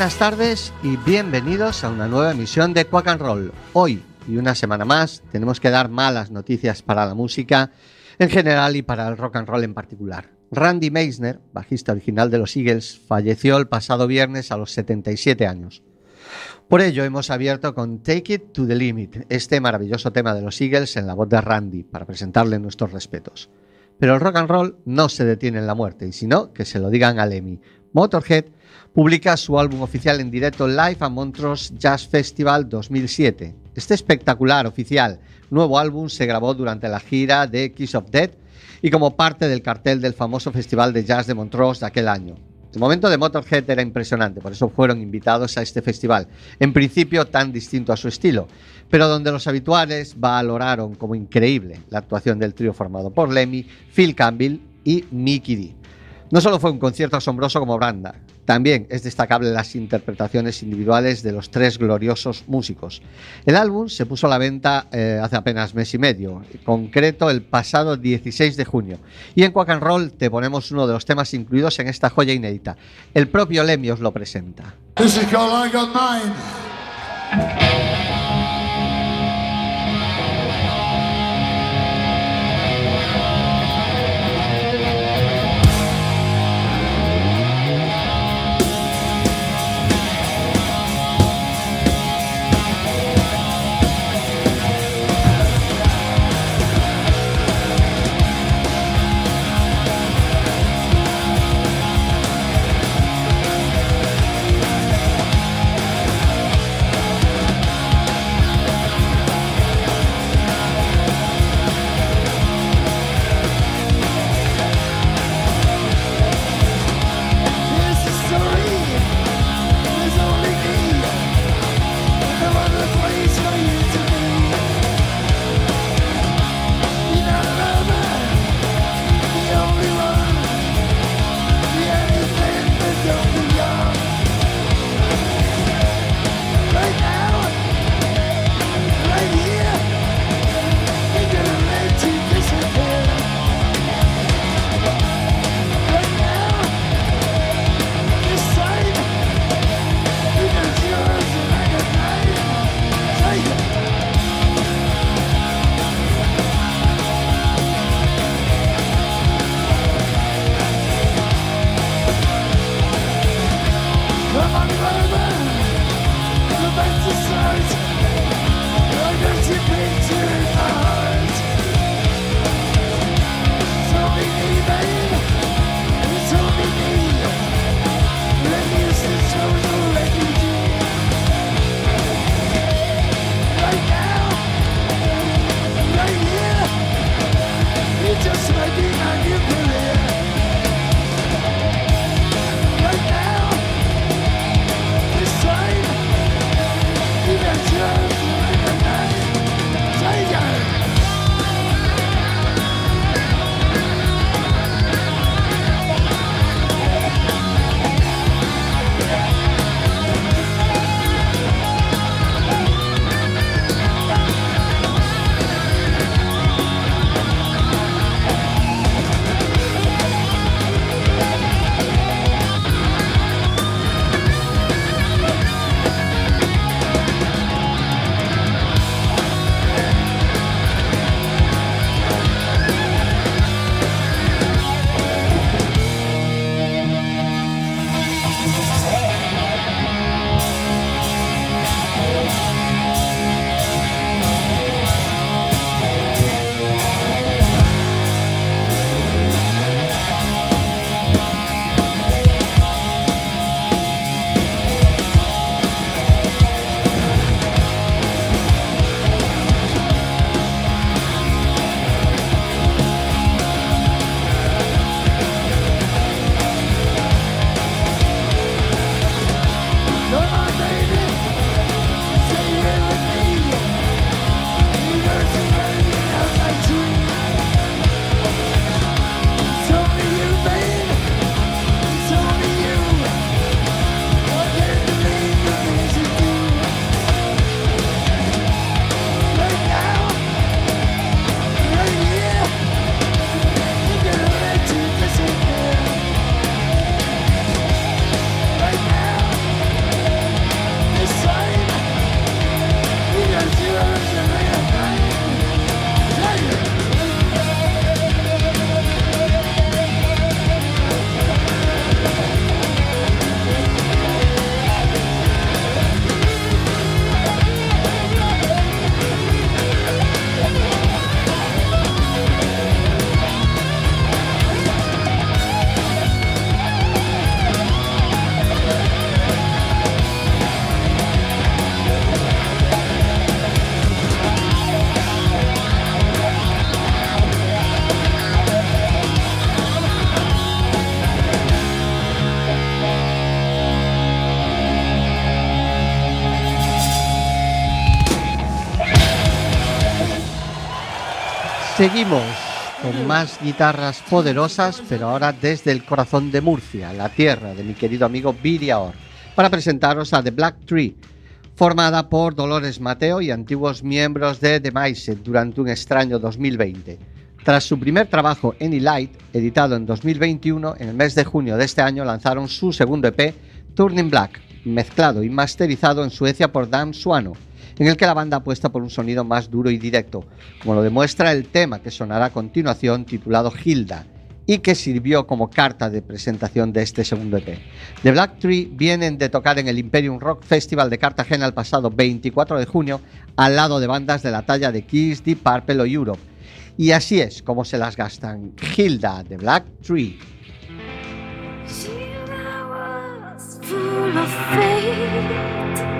Buenas tardes y bienvenidos a una nueva emisión de Quack and Roll. Hoy y una semana más tenemos que dar malas noticias para la música en general y para el rock and roll en particular. Randy Meisner, bajista original de los Eagles, falleció el pasado viernes a los 77 años. Por ello hemos abierto con Take It to the Limit, este maravilloso tema de los Eagles en la voz de Randy, para presentarle nuestros respetos. Pero el rock and roll no se detiene en la muerte, y si no, que se lo digan a Lemmy. Motorhead publica su álbum oficial en directo Live a Montrose Jazz Festival 2007. Este espectacular oficial nuevo álbum se grabó durante la gira de Kiss of Death y como parte del cartel del famoso Festival de Jazz de Montrose de aquel año. El momento de Motorhead era impresionante, por eso fueron invitados a este festival, en principio tan distinto a su estilo, pero donde los habituales valoraron como increíble la actuación del trío formado por Lemmy, Phil Campbell y Mickey D. No solo fue un concierto asombroso como banda, también es destacable las interpretaciones individuales de los tres gloriosos músicos. El álbum se puso a la venta eh, hace apenas mes y medio, en concreto el pasado 16 de junio. Y en Quack and Roll te ponemos uno de los temas incluidos en esta joya inédita. El propio Lemmy os lo presenta. Seguimos con más guitarras poderosas, pero ahora desde el corazón de Murcia, la tierra de mi querido amigo Billy Aor, para presentaros a The Black Tree, formada por Dolores Mateo y antiguos miembros de The Mice durante un extraño 2020. Tras su primer trabajo, Any Light, editado en 2021, en el mes de junio de este año lanzaron su segundo EP, Turning Black, mezclado y masterizado en Suecia por Dan Suano en el que la banda apuesta por un sonido más duro y directo, como lo demuestra el tema que sonará a continuación titulado Hilda y que sirvió como carta de presentación de este segundo EP. The Black Tree vienen de tocar en el Imperium Rock Festival de Cartagena el pasado 24 de junio al lado de bandas de la talla de Kiss, Deep Purple o Europe. Y así es como se las gastan. Hilda, The Black Tree. Reaching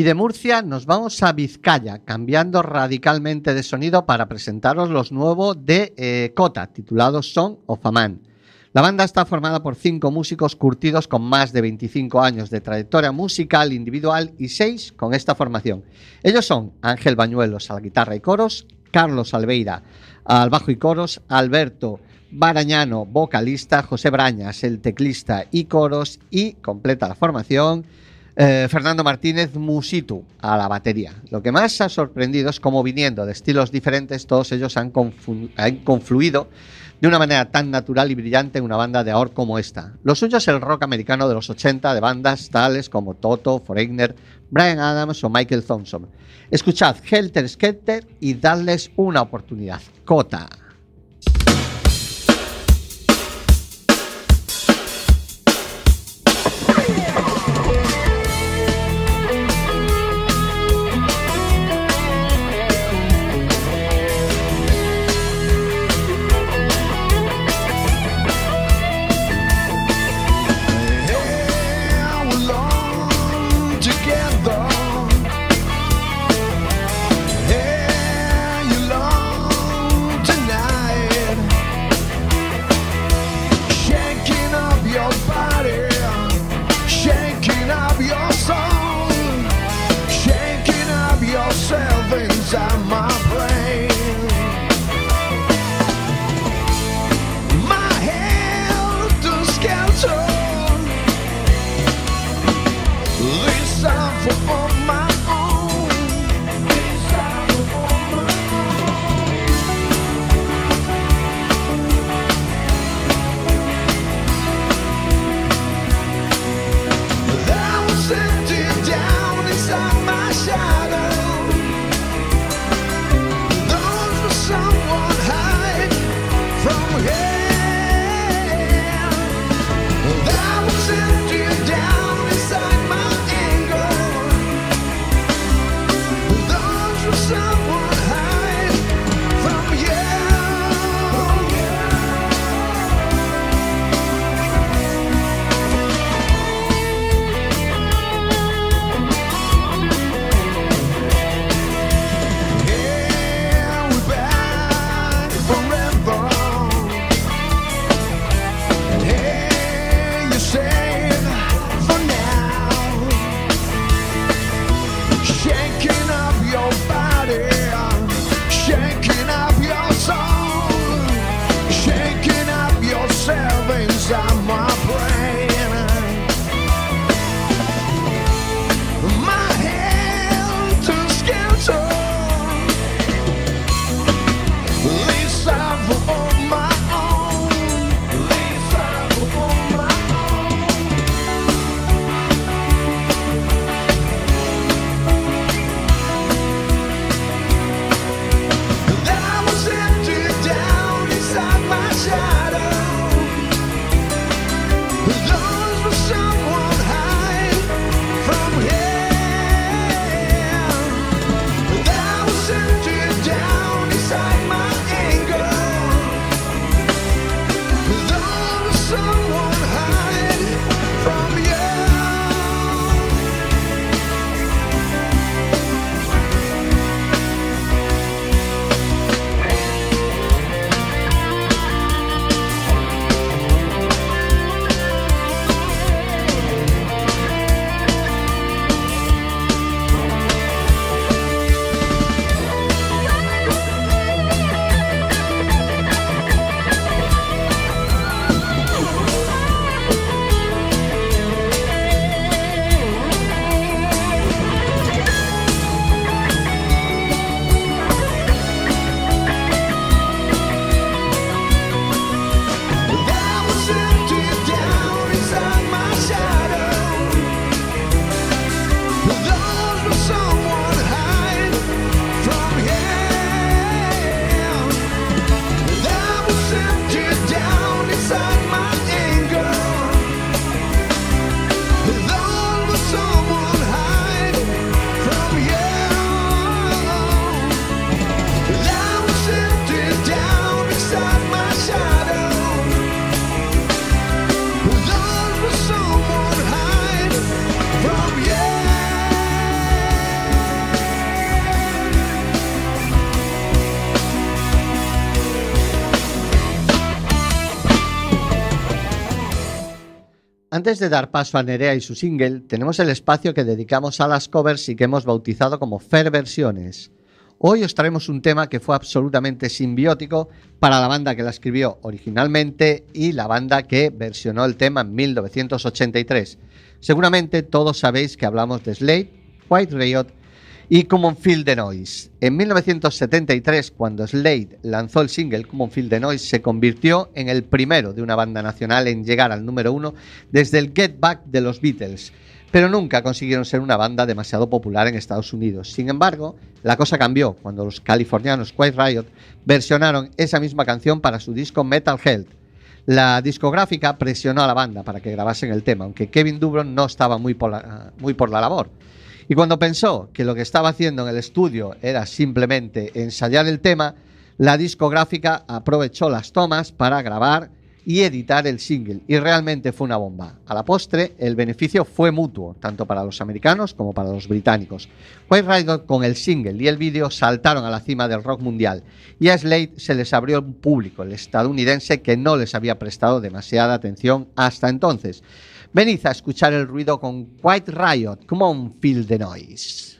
Y de Murcia nos vamos a Vizcaya, cambiando radicalmente de sonido para presentaros los nuevos de eh, Cota, titulado Song of a Man. La banda está formada por cinco músicos curtidos con más de 25 años de trayectoria musical individual y seis con esta formación. Ellos son Ángel Bañuelos a la guitarra y coros, Carlos Alveira al bajo y coros, Alberto Barañano, vocalista, José Brañas, el teclista y coros, y completa la formación eh, Fernando Martínez Musitu a la batería. Lo que más ha sorprendido es cómo viniendo de estilos diferentes, todos ellos han, confluido de una manera tan natural y brillante en una banda de ahora como esta. Lo suyo es el rock americano de los 80 de bandas tales como Toto, Foreigner, Brian Adams o Michael Thompson. Escuchad Helter Skelter y dadles una oportunidad. Cota. Antes de dar paso a Nerea y su single, tenemos el espacio que dedicamos a las covers y que hemos bautizado como Fair Versiones. Hoy os traemos un tema que fue absolutamente simbiótico para la banda que la escribió originalmente y la banda que versionó el tema en 1983. Seguramente todos sabéis que hablamos de Slade, White Riot y Common Field the Noise. En 1973, cuando Slade lanzó el single Common Field the Noise, se convirtió en el primero de una banda nacional en llegar al número uno desde el Get Back de los Beatles, pero nunca consiguieron ser una banda demasiado popular en Estados Unidos. Sin embargo, la cosa cambió cuando los californianos Quiet Riot versionaron esa misma canción para su disco Metal Health. La discográfica presionó a la banda para que grabasen el tema, aunque Kevin Dubron no estaba muy por la, muy por la labor. Y cuando pensó que lo que estaba haciendo en el estudio era simplemente ensayar el tema, la discográfica aprovechó las tomas para grabar y editar el single. Y realmente fue una bomba. A la postre, el beneficio fue mutuo, tanto para los americanos como para los británicos. White Riot con el single y el vídeo saltaron a la cima del rock mundial. Y a Slade se les abrió un público, el estadounidense, que no les había prestado demasiada atención hasta entonces. Venid a escuchar el ruido con White Riot. Come on, feel the noise.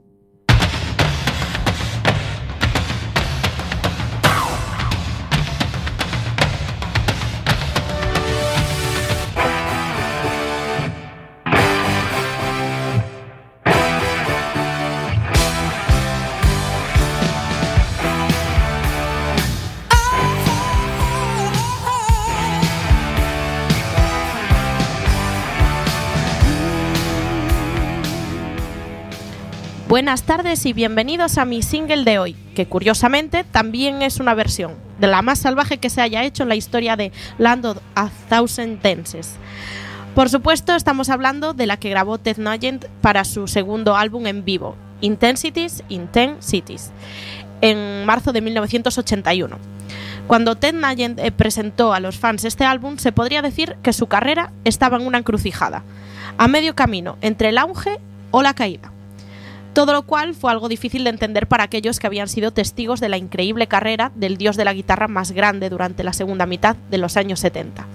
Buenas tardes y bienvenidos a mi single de hoy, que curiosamente también es una versión de la más salvaje que se haya hecho en la historia de Land of a Thousand Dances. Por supuesto, estamos hablando de la que grabó Ted Nugent para su segundo álbum en vivo, Intensities in Ten Cities, en marzo de 1981. Cuando Ted Nugent eh, presentó a los fans este álbum, se podría decir que su carrera estaba en una encrucijada, a medio camino entre el auge o la caída. Todo lo cual fue algo difícil de entender para aquellos que habían sido testigos de la increíble carrera del dios de la guitarra más grande durante la segunda mitad de los años 70.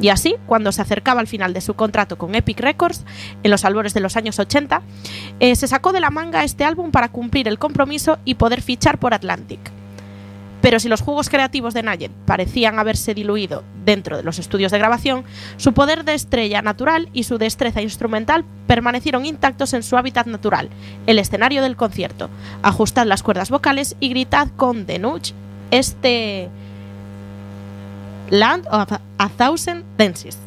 Y así, cuando se acercaba al final de su contrato con Epic Records, en los albores de los años 80, eh, se sacó de la manga este álbum para cumplir el compromiso y poder fichar por Atlantic. Pero si los juegos creativos de Nugent parecían haberse diluido dentro de los estudios de grabación, su poder de estrella natural y su destreza instrumental permanecieron intactos en su hábitat natural, el escenario del concierto. Ajustad las cuerdas vocales y gritad con Nudge este Land of a Thousand Dances.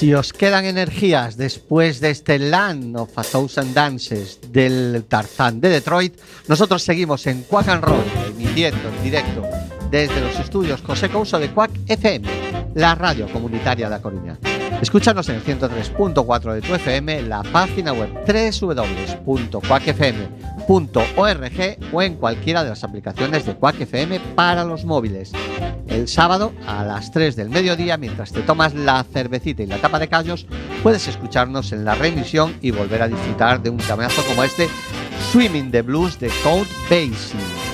Si os quedan energías después de este Land of a Thousand Dances del Tarzán de Detroit, nosotros seguimos en Quack and Roll, emitiendo en directo desde los estudios José Couso de Quack FM, la radio comunitaria de La Coruña. Escúchanos en el 103.4 de tu FM, la página web www.quackfm.org o en cualquiera de las aplicaciones de Quack FM para los móviles. El sábado a las 3 del mediodía, mientras te tomas la cervecita y la tapa de callos, puedes escucharnos en la reemisión y volver a disfrutar de un temazo como este Swimming the Blues de Count Basie.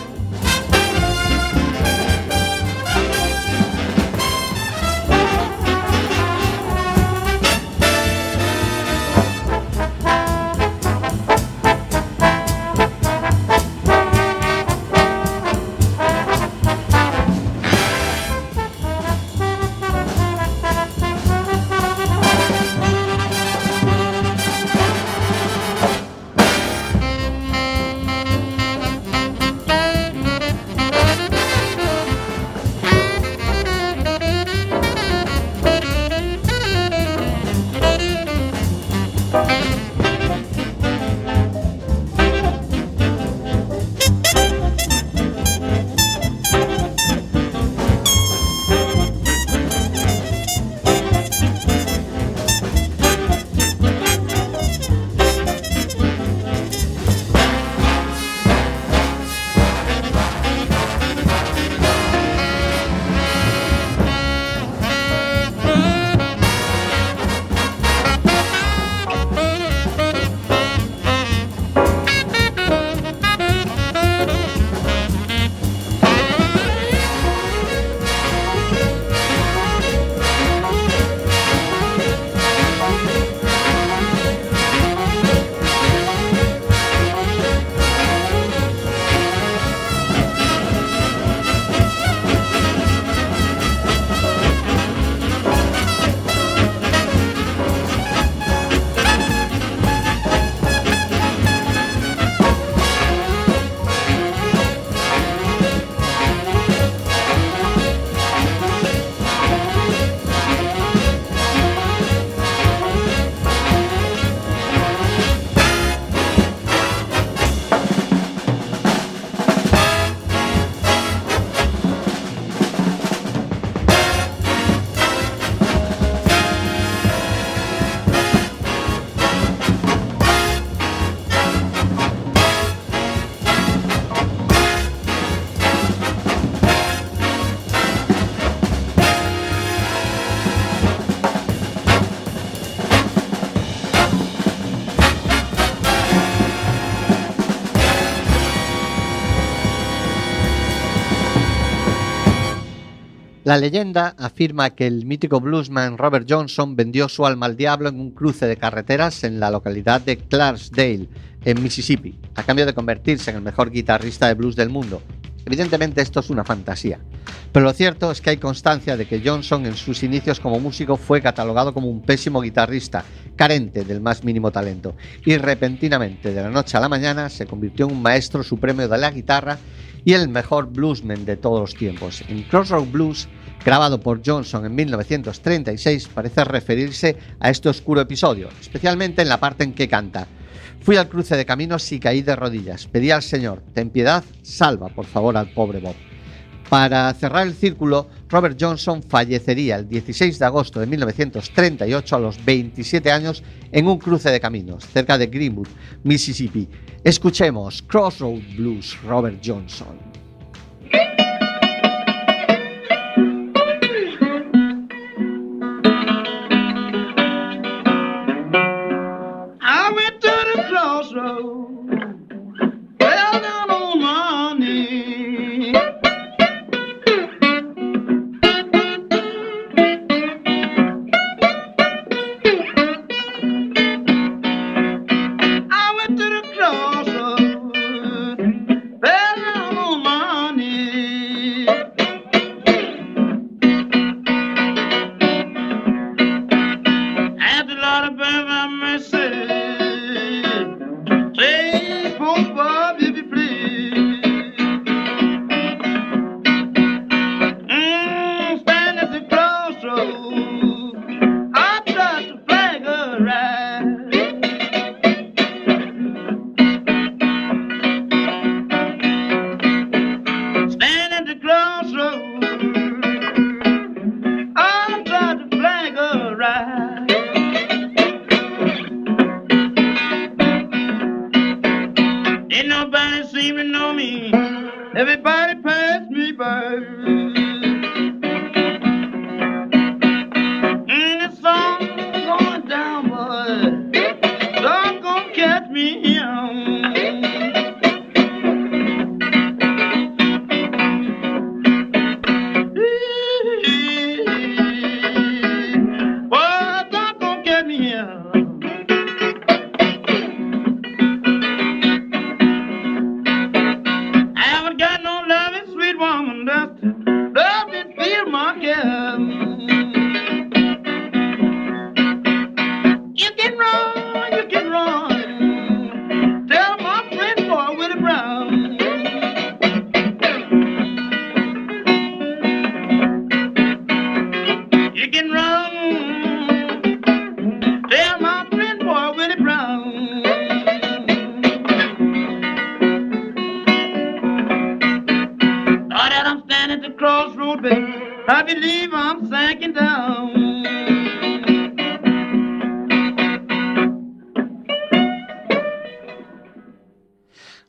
La leyenda afirma que el mítico bluesman Robert Johnson vendió su alma al diablo en un cruce de carreteras en la localidad de Clarksdale, en Mississippi, a cambio de convertirse en el mejor guitarrista de blues del mundo. Evidentemente esto es una fantasía, pero lo cierto es que hay constancia de que Johnson en sus inicios como músico fue catalogado como un pésimo guitarrista, carente del más mínimo talento, y repentinamente de la noche a la mañana se convirtió en un maestro supremo de la guitarra y el mejor bluesman de todos los tiempos. En Crossroad Blues, grabado por Johnson en 1936, parece referirse a este oscuro episodio, especialmente en la parte en que canta. Fui al cruce de caminos y caí de rodillas. Pedí al Señor, ten piedad, salva por favor al pobre Bob. Para cerrar el círculo, Robert Johnson fallecería el 16 de agosto de 1938 a los 27 años en un cruce de caminos cerca de Greenwood, Mississippi. Escuchemos Crossroad Blues, Robert Johnson.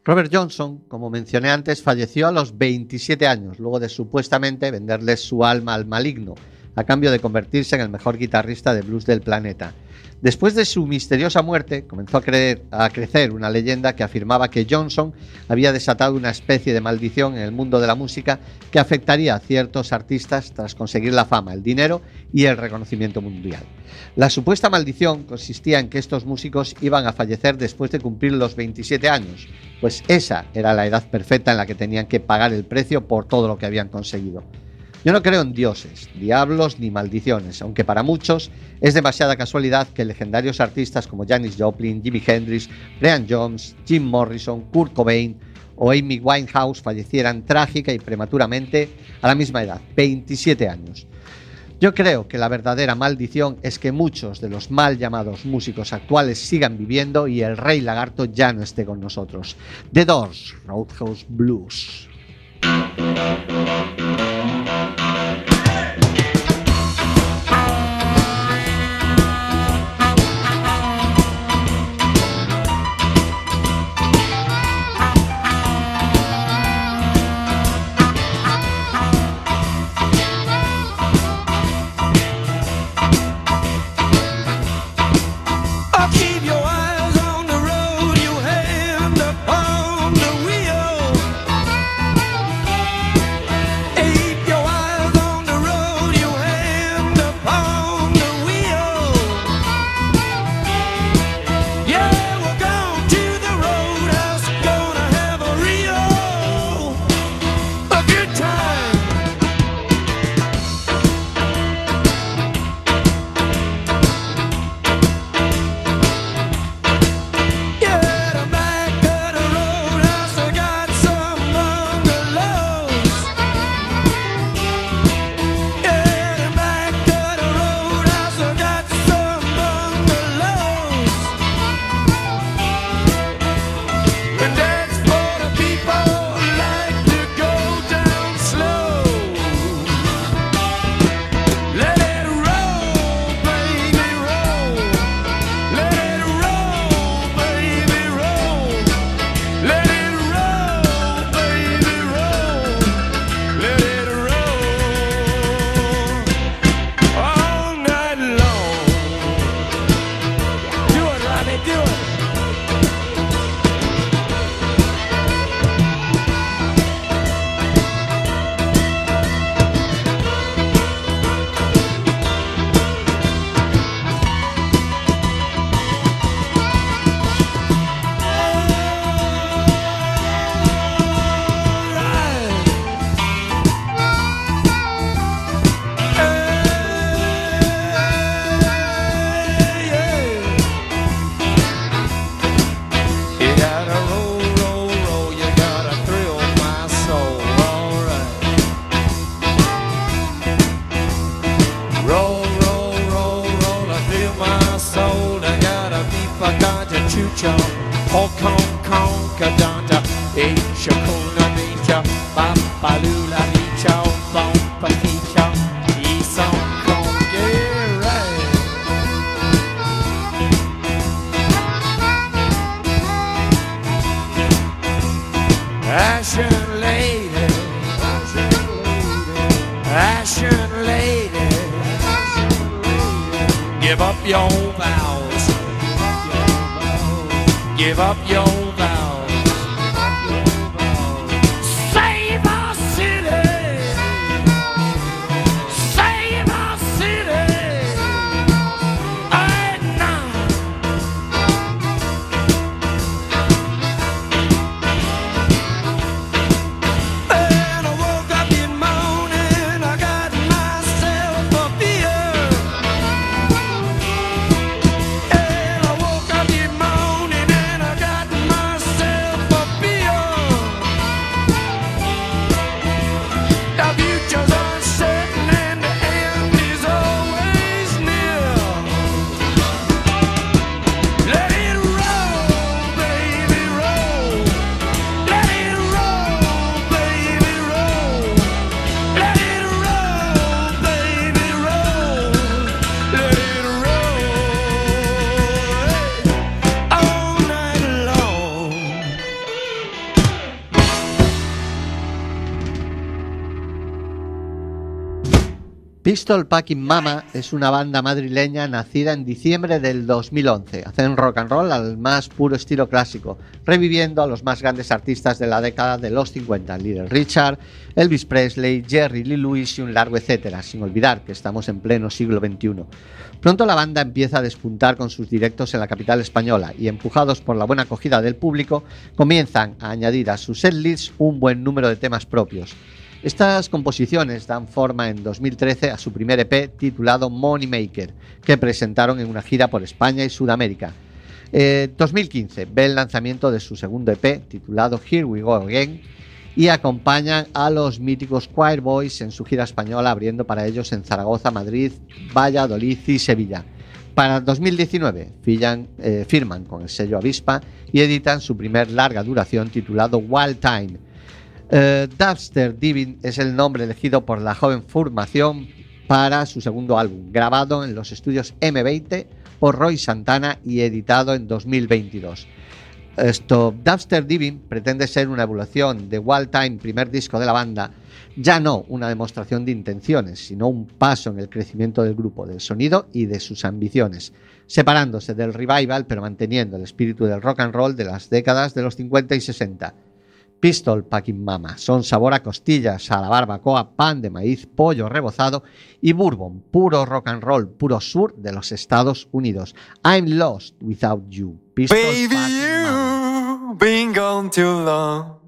Robert Johnson, como mencioné antes, falleció a los 27 años, luego de supuestamente venderle su alma al maligno, a cambio de convertirse en el mejor guitarrista de blues del planeta. Después de su misteriosa muerte, comenzó a, creer- a crecer una leyenda que afirmaba que Johnson había desatado una especie de maldición en el mundo de la música que afectaría a ciertos artistas tras conseguir la fama, el dinero y el reconocimiento mundial. La supuesta maldición consistía en que estos músicos iban a fallecer después de cumplir los 27 años, pues esa era la edad perfecta en la que tenían que pagar el precio por todo lo que habían conseguido. Yo no creo en dioses, diablos ni maldiciones, aunque para muchos es demasiada casualidad que legendarios artistas como Janis Joplin, Jimi Hendrix, Brian Jones, Jim Morrison, Kurt Cobain o Amy Winehouse fallecieran trágica y prematuramente a la misma edad, 27 años. Yo creo que la verdadera maldición es que muchos de los mal llamados músicos actuales sigan viviendo y el rey lagarto ya no esté con nosotros. The Doors, Roadhouse Blues. Pistol Packing Mama es una banda madrileña nacida en diciembre del 2011. Hacen rock and roll al más puro estilo clásico, reviviendo a los más grandes artistas de la década de los 50, Little Richard, Elvis Presley, Jerry Lee Lewis y un largo etcétera, sin olvidar que estamos en pleno siglo XXI. Pronto la banda empieza a despuntar con sus directos en la capital española y empujados por la buena acogida del público, comienzan a añadir a sus setlists un buen número de temas propios. Estas composiciones dan forma en 2013 a su primer EP titulado Moneymaker, que presentaron en una gira por España y Sudamérica. Eh, 2015 ve el lanzamiento de su segundo EP titulado Here We Go Again y acompañan a los míticos Choir Boys en su gira española abriendo para ellos en Zaragoza, Madrid, Valladolid y Sevilla. Para 2019 fillan- eh, firman con el sello Avispa y editan su primer larga duración titulado Wild Time. Eh, Dubster Divin es el nombre elegido por la joven formación para su segundo álbum, grabado en los estudios M20 por Roy Santana y editado en 2022. Esto, Dubster Divin pretende ser una evolución de Wild Time, primer disco de la banda, ya no una demostración de intenciones, sino un paso en el crecimiento del grupo, del sonido y de sus ambiciones, separándose del revival pero manteniendo el espíritu del rock and roll de las décadas de los 50 y 60. Pistol Packing Mama son sabor a costillas, a la barbacoa, pan de maíz, pollo rebozado y bourbon, puro rock and roll, puro sur de los Estados Unidos. I'm lost without you. Pistol Baby, Packing Mama. you've been gone too long.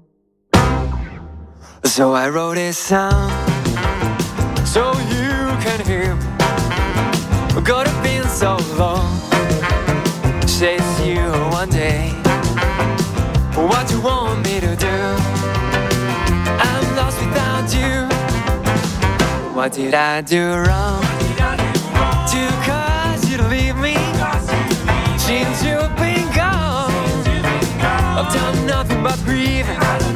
So I wrote a song so you can hear. been so long. Says you one day. What do you want me to do? I'm lost without you. What did I do wrong? To cause you to leave me? Since you've been gone, I've done nothing but grieve.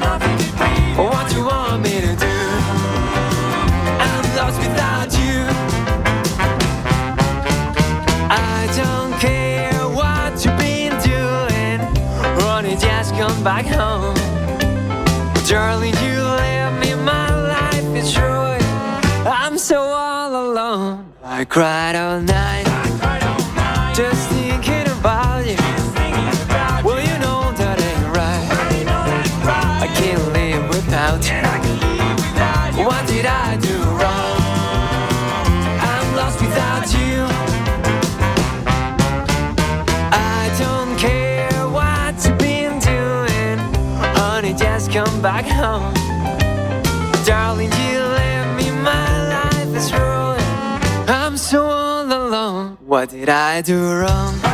Back home. Darling, you left me, my life is ruined. I'm so all alone. I cried all night, just thinking about just come back home. Darling, you left me, my life is ruined. I'm so all alone. What did I do wrong?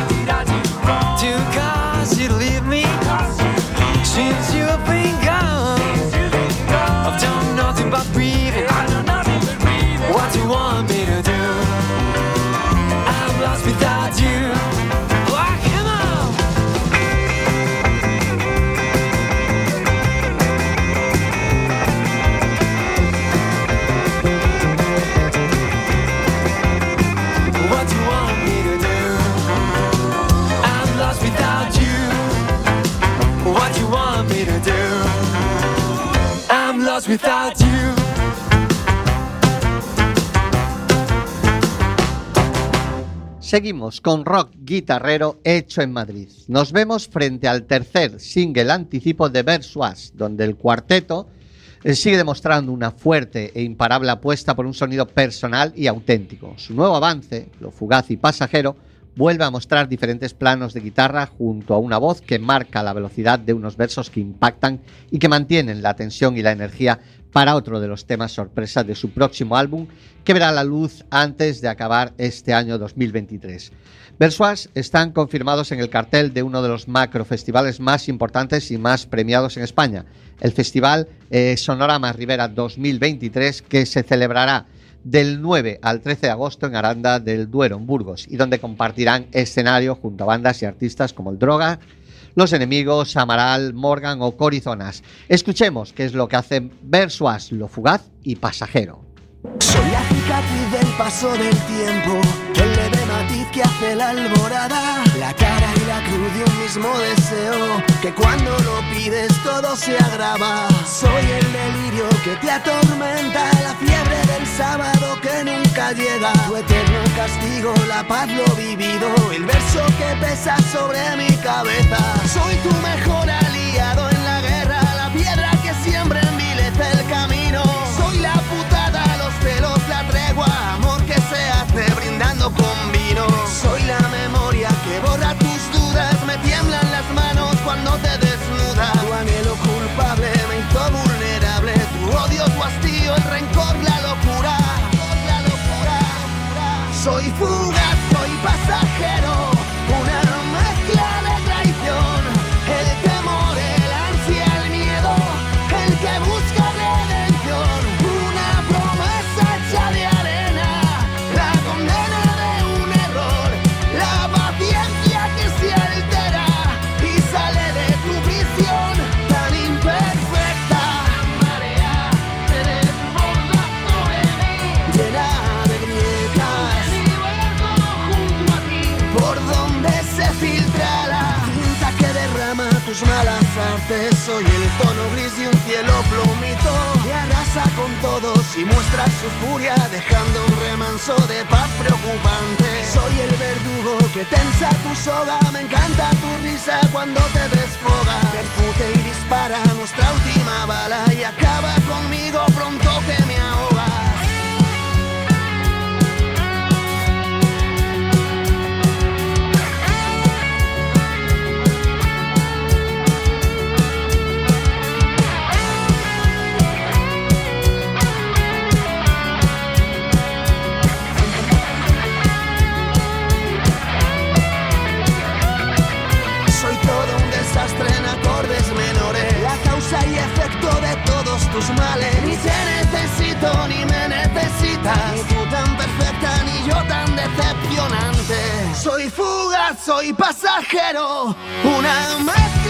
Seguimos con rock guitarrero hecho en Madrid. Nos vemos frente al tercer single anticipo de Versuas, donde el cuarteto eh, sigue demostrando una fuerte e imparable apuesta por un sonido personal y auténtico. Su nuevo avance, lo fugaz y pasajero, vuelve a mostrar diferentes planos de guitarra junto a una voz que marca la velocidad de unos versos que impactan y que mantienen la tensión y la energía para otro de los temas sorpresa de su próximo álbum que verá la luz antes de acabar este año 2023. Versuas están confirmados en el cartel de uno de los macrofestivales más importantes y más premiados en España, el Festival eh, Sonorama Rivera 2023, que se celebrará del 9 al 13 de agosto en Aranda del Duero, en Burgos, y donde compartirán escenario junto a bandas y artistas como el Droga, Los Enemigos, Amaral, Morgan o Corizonas. Escuchemos qué es lo que hacen Versuas, lo fugaz y pasajero. Soy la del paso del tiempo, el leve matiz que hace la alborada, la cara y la cruz de un mismo deseo, que cuando lo pides todo se agrava. Soy el delirio que te atormenta, la fiebre del sábado que nunca llega, tu eterno castigo, la paz lo vivido, el verso que pesa sobre mi cabeza. Soy tu mejor aliado en la guerra, la piedra que siempre envilece el camino. Soy la memoria que borra tus dudas, me tiemblan las manos cuando te desnudas. Tu anhelo culpable me hizo vulnerable, tu odio, tu hastío, el rencor, la locura. La locura. Soy fugaz, cielo plumito que arrasa con todos y muestra su furia, dejando un remanso de paz preocupante. Soy el verdugo que tensa tu soga, me encanta tu risa cuando te desfoga. Percute y dispara nuestra última bala y acaba soy pasajero Una mezcla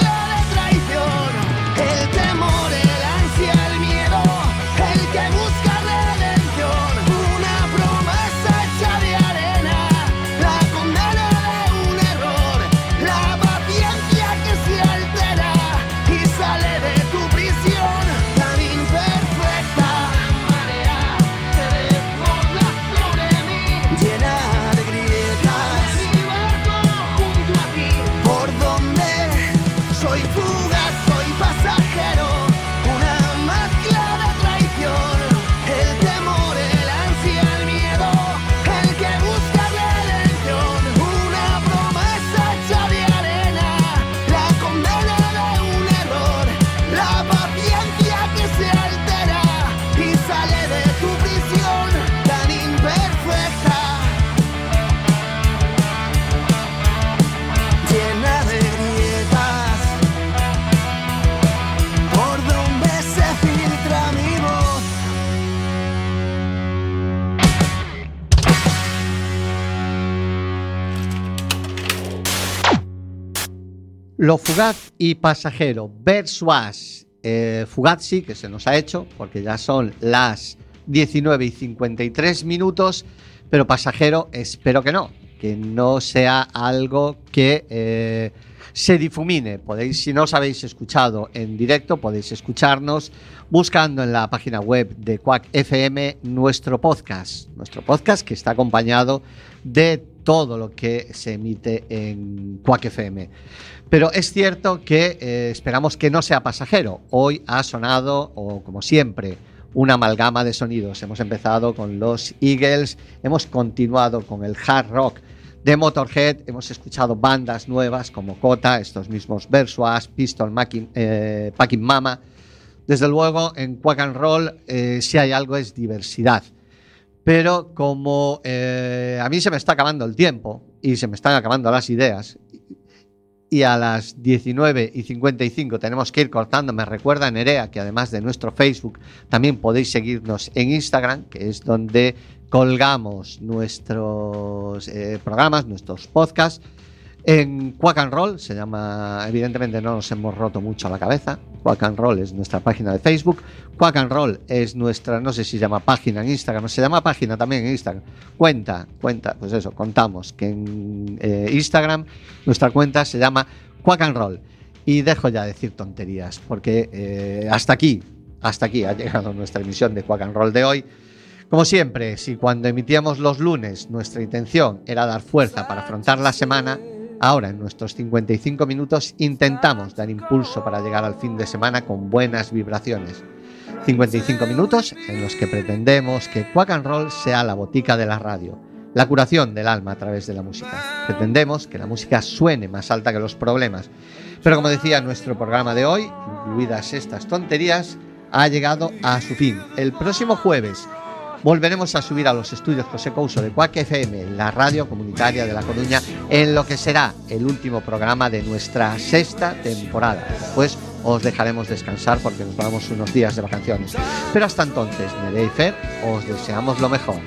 Lo fugaz y pasajero versus eh, fugaz sí que se nos ha hecho porque ya son las 19 y 53 minutos, pero pasajero espero que no, que no sea algo que eh, se difumine. Podéis, si no os habéis escuchado en directo, podéis escucharnos buscando en la página web de Quack FM nuestro podcast, nuestro podcast que está acompañado de todo lo que se emite en Quack FM. Pero es cierto que eh, esperamos que no sea pasajero. Hoy ha sonado, o como siempre, una amalgama de sonidos. Hemos empezado con los Eagles, hemos continuado con el hard rock de Motorhead, hemos escuchado bandas nuevas como Kota, estos mismos Versuas, Pistol eh, Packing Mama. Desde luego, en Quack and Roll, eh, si hay algo es diversidad. Pero como eh, a mí se me está acabando el tiempo y se me están acabando las ideas, y a las 19 y 55 tenemos que ir cortando. Me recuerda Nerea que además de nuestro Facebook también podéis seguirnos en Instagram, que es donde colgamos nuestros eh, programas, nuestros podcasts. En Quack and Roll se llama, evidentemente no nos hemos roto mucho la cabeza. Quack and Roll es nuestra página de Facebook. Quack and Roll es nuestra, no sé si se llama página en Instagram, se llama página también en Instagram. Cuenta, cuenta, pues eso, contamos que en eh, Instagram nuestra cuenta se llama Quack and Roll. Y dejo ya de decir tonterías, porque eh, hasta aquí, hasta aquí ha llegado nuestra emisión de Quack and Roll de hoy. Como siempre, si cuando emitíamos los lunes nuestra intención era dar fuerza para afrontar la semana, ahora en nuestros 55 minutos intentamos dar impulso para llegar al fin de semana con buenas vibraciones. 55 minutos en los que pretendemos que Quack and Roll sea la botica de la radio, la curación del alma a través de la música. Pretendemos que la música suene más alta que los problemas. Pero como decía nuestro programa de hoy, incluidas estas tonterías, ha llegado a su fin. El próximo jueves volveremos a subir a los estudios José Couso de Cuac FM, la radio comunitaria de La Coruña, en lo que será el último programa de nuestra sexta temporada. Después os dejaremos descansar porque nos vamos unos días de vacaciones. Pero hasta entonces, Nerea y Fer, os deseamos lo mejor.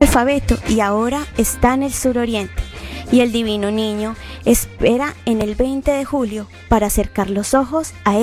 Alfabeto y ahora está en el suroriente. Y el divino niño espera en el 20 de julio para acercar los ojos a